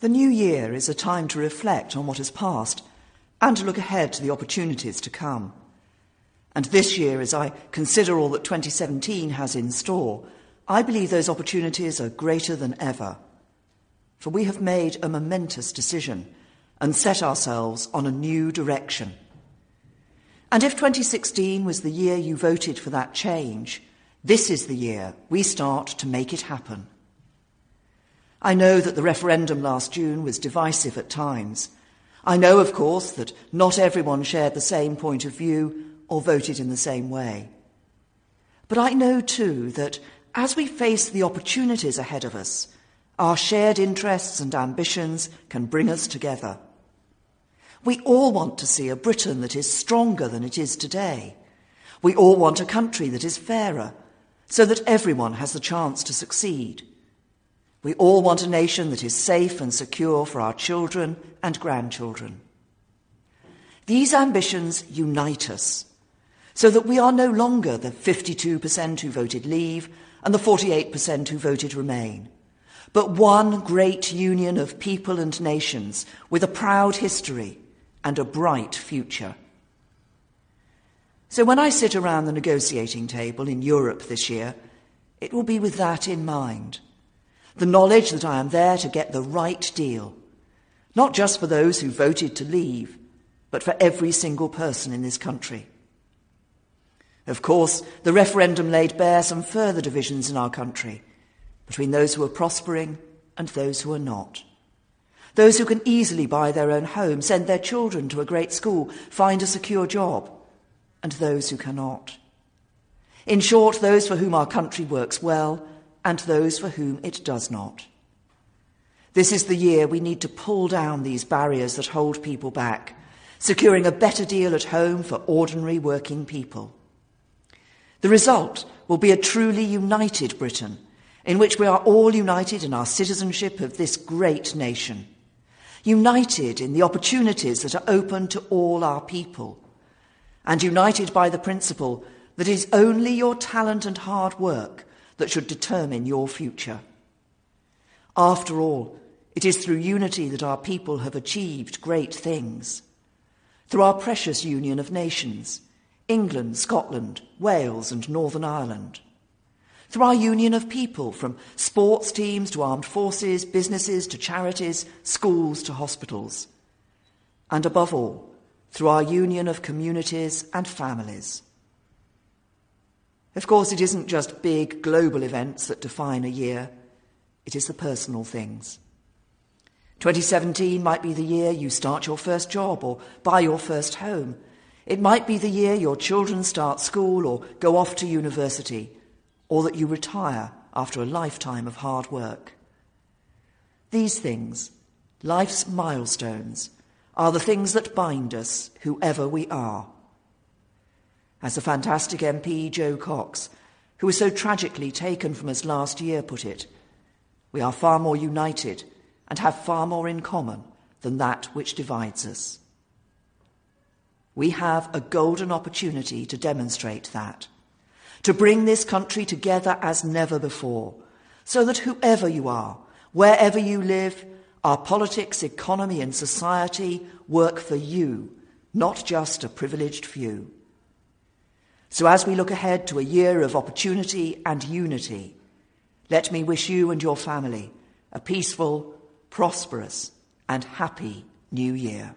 The new year is a time to reflect on what has passed and to look ahead to the opportunities to come. And this year, as I consider all that 2017 has in store, I believe those opportunities are greater than ever. For we have made a momentous decision and set ourselves on a new direction. And if 2016 was the year you voted for that change, this is the year we start to make it happen. I know that the referendum last June was divisive at times. I know, of course, that not everyone shared the same point of view or voted in the same way. But I know too that as we face the opportunities ahead of us, our shared interests and ambitions can bring us together. We all want to see a Britain that is stronger than it is today. We all want a country that is fairer, so that everyone has the chance to succeed. We all want a nation that is safe and secure for our children and grandchildren. These ambitions unite us so that we are no longer the 52% who voted leave and the 48% who voted remain, but one great union of people and nations with a proud history and a bright future. So when I sit around the negotiating table in Europe this year, it will be with that in mind the knowledge that I am there to get the right deal, not just for those who voted to leave, but for every single person in this country. Of course, the referendum laid bare some further divisions in our country between those who are prospering and those who are not. Those who can easily buy their own home, send their children to a great school, find a secure job, and those who cannot. In short, those for whom our country works well and those for whom it does not. This is the year we need to pull down these barriers that hold people back, securing a better deal at home for ordinary working people. The result will be a truly united Britain, in which we are all united in our citizenship of this great nation, united in the opportunities that are open to all our people, and united by the principle that it is only your talent and hard work that should determine your future. After all, it is through unity that our people have achieved great things. Through our precious union of nations, England, Scotland, Wales, and Northern Ireland. Through our union of people, from sports teams to armed forces, businesses to charities, schools to hospitals. And above all, through our union of communities and families. Of course, it isn't just big global events that define a year, it is the personal things. 2017 might be the year you start your first job or buy your first home. It might be the year your children start school or go off to university, or that you retire after a lifetime of hard work. These things, life's milestones, are the things that bind us, whoever we are. As the fantastic MP Jo Cox, who was so tragically taken from us last year, put it, we are far more united and have far more in common than that which divides us. We have a golden opportunity to demonstrate that, to bring this country together as never before, so that whoever you are, wherever you live, our politics, economy, and society work for you, not just a privileged few. So, as we look ahead to a year of opportunity and unity, let me wish you and your family a peaceful, prosperous, and happy new year.